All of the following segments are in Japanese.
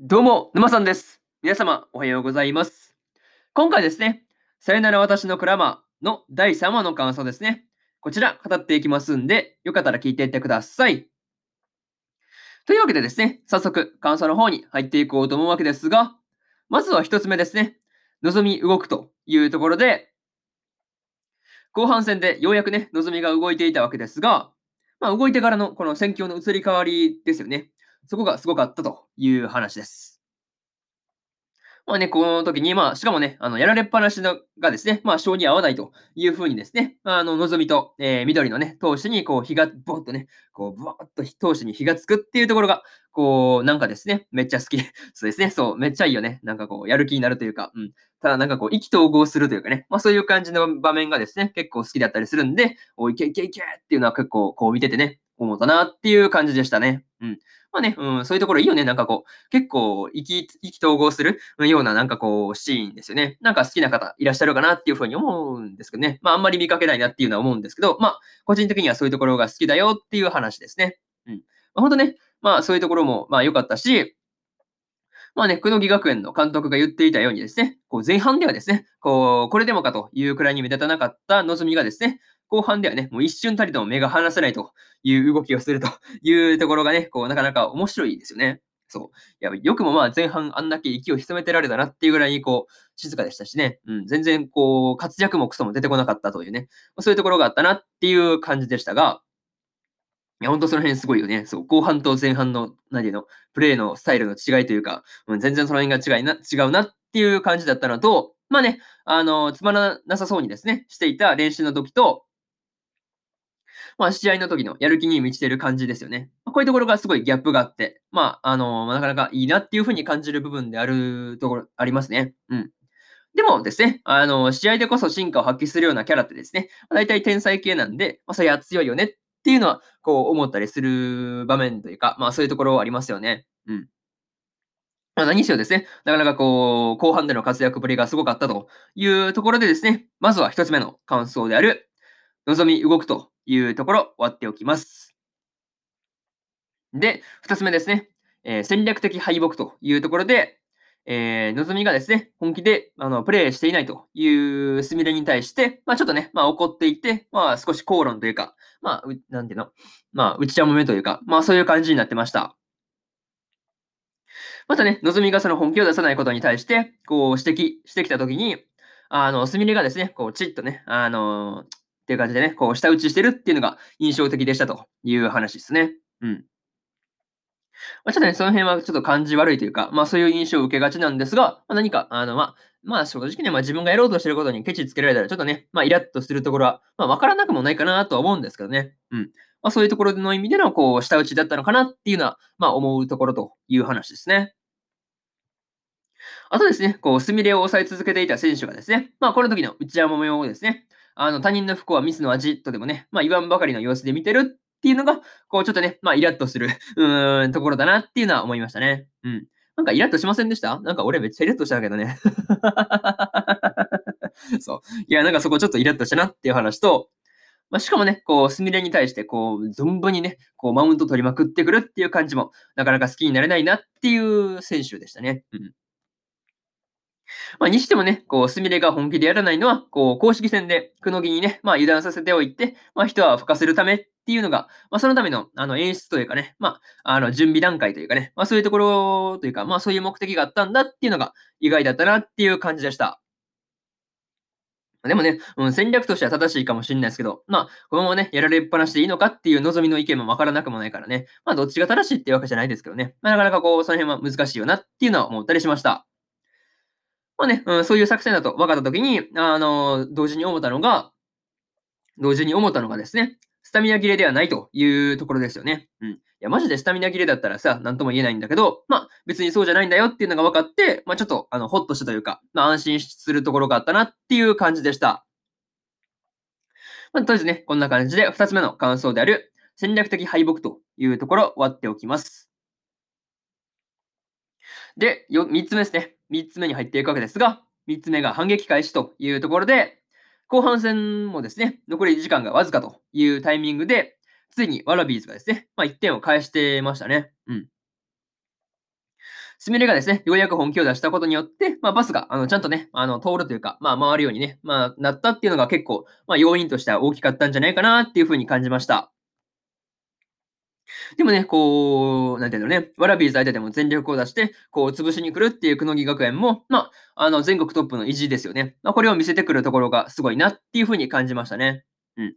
どうも、沼さんです。皆様、おはようございます。今回ですね、さよなら私のクラマーの第3話の感想ですね。こちら、語っていきますんで、よかったら聞いていってください。というわけでですね、早速、感想の方に入っていこうと思うわけですが、まずは一つ目ですね、望み動くというところで、後半戦でようやくね、望みが動いていたわけですが、まあ、動いてからのこの戦況の移り変わりですよね。そこがすごかったという話です。まあね、この時に、まあ、しかもね、あの、やられっぱなしのがですね、まあ、性に合わないというふうにですね、あの、望みと、えー緑のね、闘志に、こう、火が、ぼーっとね、こう、ぶわーっと闘志に火がつくっていうところが、こう、なんかですね、めっちゃ好き。そうですね、そう、めっちゃいいよね。なんかこう、やる気になるというか、うん。ただなんかこう、意気投合するというかね、まあそういう感じの場面がですね、結構好きだったりするんで、おいけいけいけっていうのは結構こう見ててね、思ったなっていう感じでしたね。うん。まあね、うん、そういうところいいよね。なんかこう、結構意気、意気投合するようななんかこう、シーンですよね。なんか好きな方いらっしゃるかなっていうふうに思うんですけどね。まああんまり見かけないなっていうのは思うんですけど、まあ個人的にはそういうところが好きだよっていう話ですね。うん。まあ本当ね、まあそういうところもまあ良かったし、まあね、久野木学園の監督が言っていたようにですね、こう前半ではですね、こう、これでもかというくらいに目立たなかった望みがですね、後半ではね、もう一瞬たりとも目が離せないという動きをすると いうところがね、こう、なかなか面白いですよね。そう。いや、よくもまあ前半あんだけ息を潜めてられたなっていうぐらいこう、静かでしたしね、うん、全然こう、活躍もクソも出てこなかったというね、そういうところがあったなっていう感じでしたが、いや、ほんとその辺すごいよね。そう、後半と前半の、何ていうの、プレーのスタイルの違いというか、うん、全然その辺が違いな、違うなっていう感じだったのと、まあね、あの、つまらなさそうにですね、していた練習の時と、まあ、試合の時のやる気に満ちてる感じですよね。まあこういうところがすごいギャップがあって、まあ、あの、なかなかいいなっていうふうに感じる部分であるところ、ありますね。うん。でもですね、あの、試合でこそ進化を発揮するようなキャラってですね、まあ大体天才系なんで、まあ、そりゃ強いよねっていうのは、こう思ったりする場面というか、まあそういうところはありますよね。うん。まあ、何にせよですね、なかなかこう、後半での活躍ぶりがすごかったというところでですね、まずは一つ目の感想である、望み動くというところ、終わっておきます。で、二つ目ですね、えー戦略的敗北というところで、えー、望みがですね、本気であのプレイしていないというスミレに対して、まあちょっとね、まあ怒っていて、まあ少し口論というか、まあ、なんていうの、まあ、内ちゃもめというか、まあそういう感じになってました。またね、望みがその本気を出さないことに対して、こう指摘してきたときに、あの、すみれがですね、こう、チッとね、あのーっていう感じでね、こう、舌打ちしてるっていうのが印象的でしたという話ですね。うん。まあ、ちょっとね、その辺はちょっと感じ悪いというか、まあそういう印象を受けがちなんですが、まあ、何か、あの、まあ、まあ正直ね、まあ自分がやろうとしてることにケチつけられたら、ちょっとね、まあイラッとするところは、まあわからなくもないかなとは思うんですけどね。うん。まあそういうところの意味での、こう、舌打ちだったのかなっていうのは、まあ思うところという話ですね。あとですね、こう、スミレを抑え続けていた選手がですね、まあこの時の内山もめをですね、あの、他人の不幸はミスの味とでもね、まあ言わんばかりの様子で見てるっていうのが、こう、ちょっとね、まあイラッとする、うーん、ところだなっていうのは思いましたね。うん。なんかイラッとしませんでした？なんか俺めっちゃイラッとしたけどね。そう。いや、なんかそこちょっとイラッとしたなっていう話と、まあ、しかもね、こう、スミレに対して、こう、存分にね、こう、マウント取りまくってくるっていう感じも、なかなか好きになれないなっていう選手でしたね。うん。まあ、にしてもね、こう、スミレが本気でやらないのは、こう、公式戦で、くのぎにね、まあ、油断させておいて、まあ、人は吹かせるためっていうのが、まあ、そのための、あの、演出というかね、まあ、あの、準備段階というかね、まあ、そういうところというか、まあ、そういう目的があったんだっていうのが、意外だったなっていう感じでした。でもね、うん、戦略としては正しいかもしれないですけど、まあ、このままね、やられっぱなしでいいのかっていう望みの意見もわからなくもないからね、まあ、どっちが正しいっていうわけじゃないですけどね、まあ、なかなかこう、その辺は難しいよなっていうのは思ったりしました。まあね、うん、そういう作戦だと分かったときに、あの、同時に思ったのが、同時に思ったのがですね、スタミナ切れではないというところですよね。うん。いや、マジでスタミナ切れだったらさ、なんとも言えないんだけど、まあ、別にそうじゃないんだよっていうのが分かって、まあ、ちょっと、あの、ほっとしたというか、まあ、安心するところがあったなっていう感じでした。まあ、とりあえずね、こんな感じで、二つ目の感想である、戦略的敗北というところ、終わっておきます。で、よ三つ目ですね。三つ目に入っていくわけですが、三つ目が反撃開始というところで、後半戦もですね、残り時間がわずかというタイミングで、ついにワラビーズがですね、まあ、1点を返してましたね。うん。スミレがですね、ようやく本気を出したことによって、まあ、バスが、あの、ちゃんとね、あの、通るというか、まあ、回るようにね、まあ、なったっていうのが結構、まあ、要因としては大きかったんじゃないかなっていうふうに感じました。でもね、こう、なんていうのね、ワラビーズ相手でも全力を出して、こう、潰しに来るっていう久乃木学園も、まあ、あの、全国トップの意地ですよね。まあ、これを見せてくるところがすごいなっていうふうに感じましたね。うん。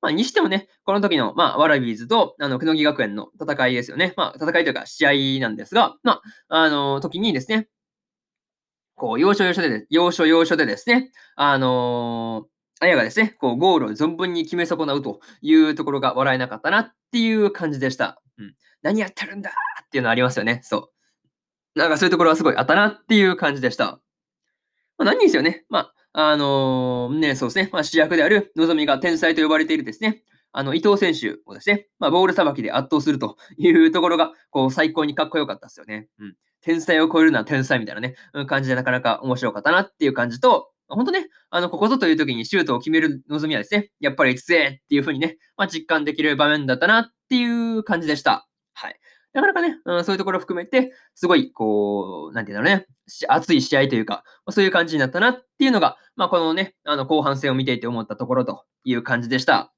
まあ、にしてもね、この時の、まあ、ワラビーズと、あの、久乃木学園の戦いですよね。まあ、戦いというか、試合なんですが、まあ、あの、時にですね、こう、要所要所で、要所要所でですね、あのーあやがですね、こう、ゴールを存分に決め損なうというところが笑えなかったなっていう感じでした。うん。何やってるんだっていうのありますよね。そう。なんかそういうところはすごいあったなっていう感じでした。まあ、何ですよね。まあ、あのー、ね、そうですね。まあ、主役であるのぞみが天才と呼ばれているですね。あの、伊藤選手をですね、まあ、ボールさばきで圧倒するというところが、こう、最高にかっこよかったですよね。うん。天才を超えるのは天才みたいなね、感じでなかなか面白かったなっていう感じと、本当ね、あの、ここぞという時にシュートを決める望みはですね、やっぱり強えっていう風にね、まあ、実感できる場面だったなっていう感じでした。はい。なかなかね、うん、そういうところを含めて、すごい、こう、なんていうのね、熱い試合というか、そういう感じになったなっていうのが、まあ、このね、あの、後半戦を見ていて思ったところという感じでした。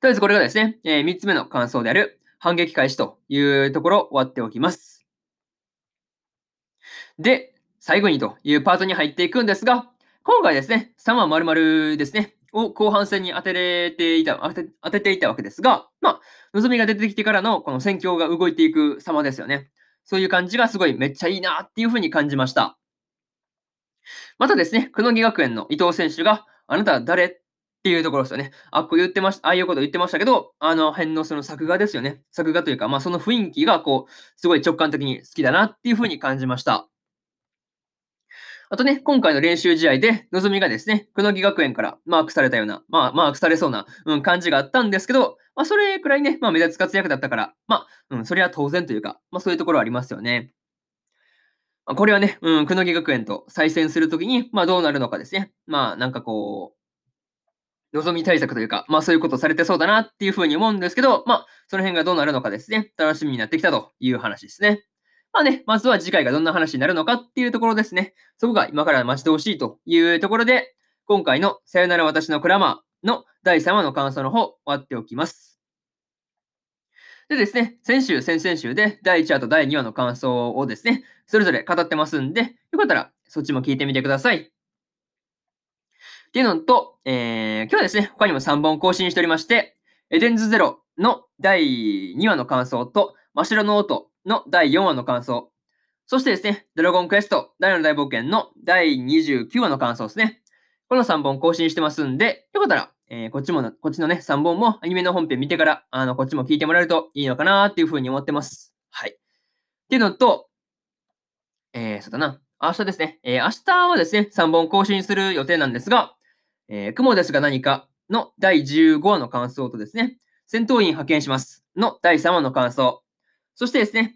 とりあえずこれがですね、えー、3つ目の感想である、反撃開始というところ終わっておきます。で、最後にというパートに入っていくんですが、今回ですね、3話丸々ですね、を後半戦に当てれていた、当て当てていたわけですが、まあ、望みが出てきてからのこの戦況が動いていく様ですよね。そういう感じがすごいめっちゃいいなっていうふうに感じました。またですね、久野木学園の伊藤選手が、あなたは誰っていうところですよね。あっこ言ってました、ああいうこと言ってましたけど、あの辺のその作画ですよね。作画というか、まあその雰囲気がこう、すごい直感的に好きだなっていうふうに感じました。あとね、今回の練習試合で、のぞみがですね、久野木学園からマークされたような、まあ、マークされそうな、うん、感じがあったんですけど、まあ、それくらいね、まあ、目立つ活躍だったから、まあ、うん、それは当然というか、まあ、そういうところはありますよね。まあ、これはね、うん、久野木学園と再戦するときに、まあ、どうなるのかですね。まあ、なんかこう、望み対策というか、まあそういうことされてそうだなっていうふうに思うんですけど、まあその辺がどうなるのかですね、楽しみになってきたという話ですね。まあね、まずは次回がどんな話になるのかっていうところですね。そこが今から待ち遠しいというところで、今回のさよなら私のクラマーの第3話の感想の方、終わっておきます。でですね、先週、先々週で第1話と第2話の感想をですね、それぞれ語ってますんで、よかったらそっちも聞いてみてください。っていうのと、えー、今日はですね、他にも3本更新しておりまして、エデンズゼロの第2話の感想と、真っ白の音の第4話の感想。そしてですね、ドラゴンクエスト第7大冒険の第29話の感想ですね。この3本更新してますんで、よかったら、えー、こっちも、こっちのね、3本もアニメの本編見てから、あの、こっちも聞いてもらえるといいのかなっていうふうに思ってます。はい。っていうのと、えー、そうだな。明日ですね。えー、明日はですね、3本更新する予定なんですが、えー、雲ですが何かの第15話の感想とですね、戦闘員派遣しますの第3話の感想。そしてですね、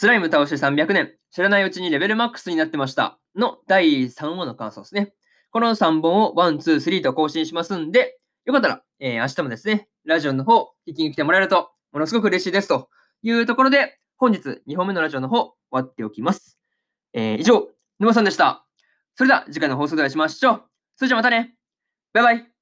スライム倒して300年、知らないうちにレベルマックスになってましたの第3話の感想ですね。この3本を1、2、3と更新しますんで、よかったら、えー、明日もですね、ラジオの方、聞きに来てもらえると、ものすごく嬉しいですというところで、本日2本目のラジオの方、終わっておきます。えー、以上、沼さんでした。それでは次回の放送でお会いしましょう。それじゃまたね。バイバイ。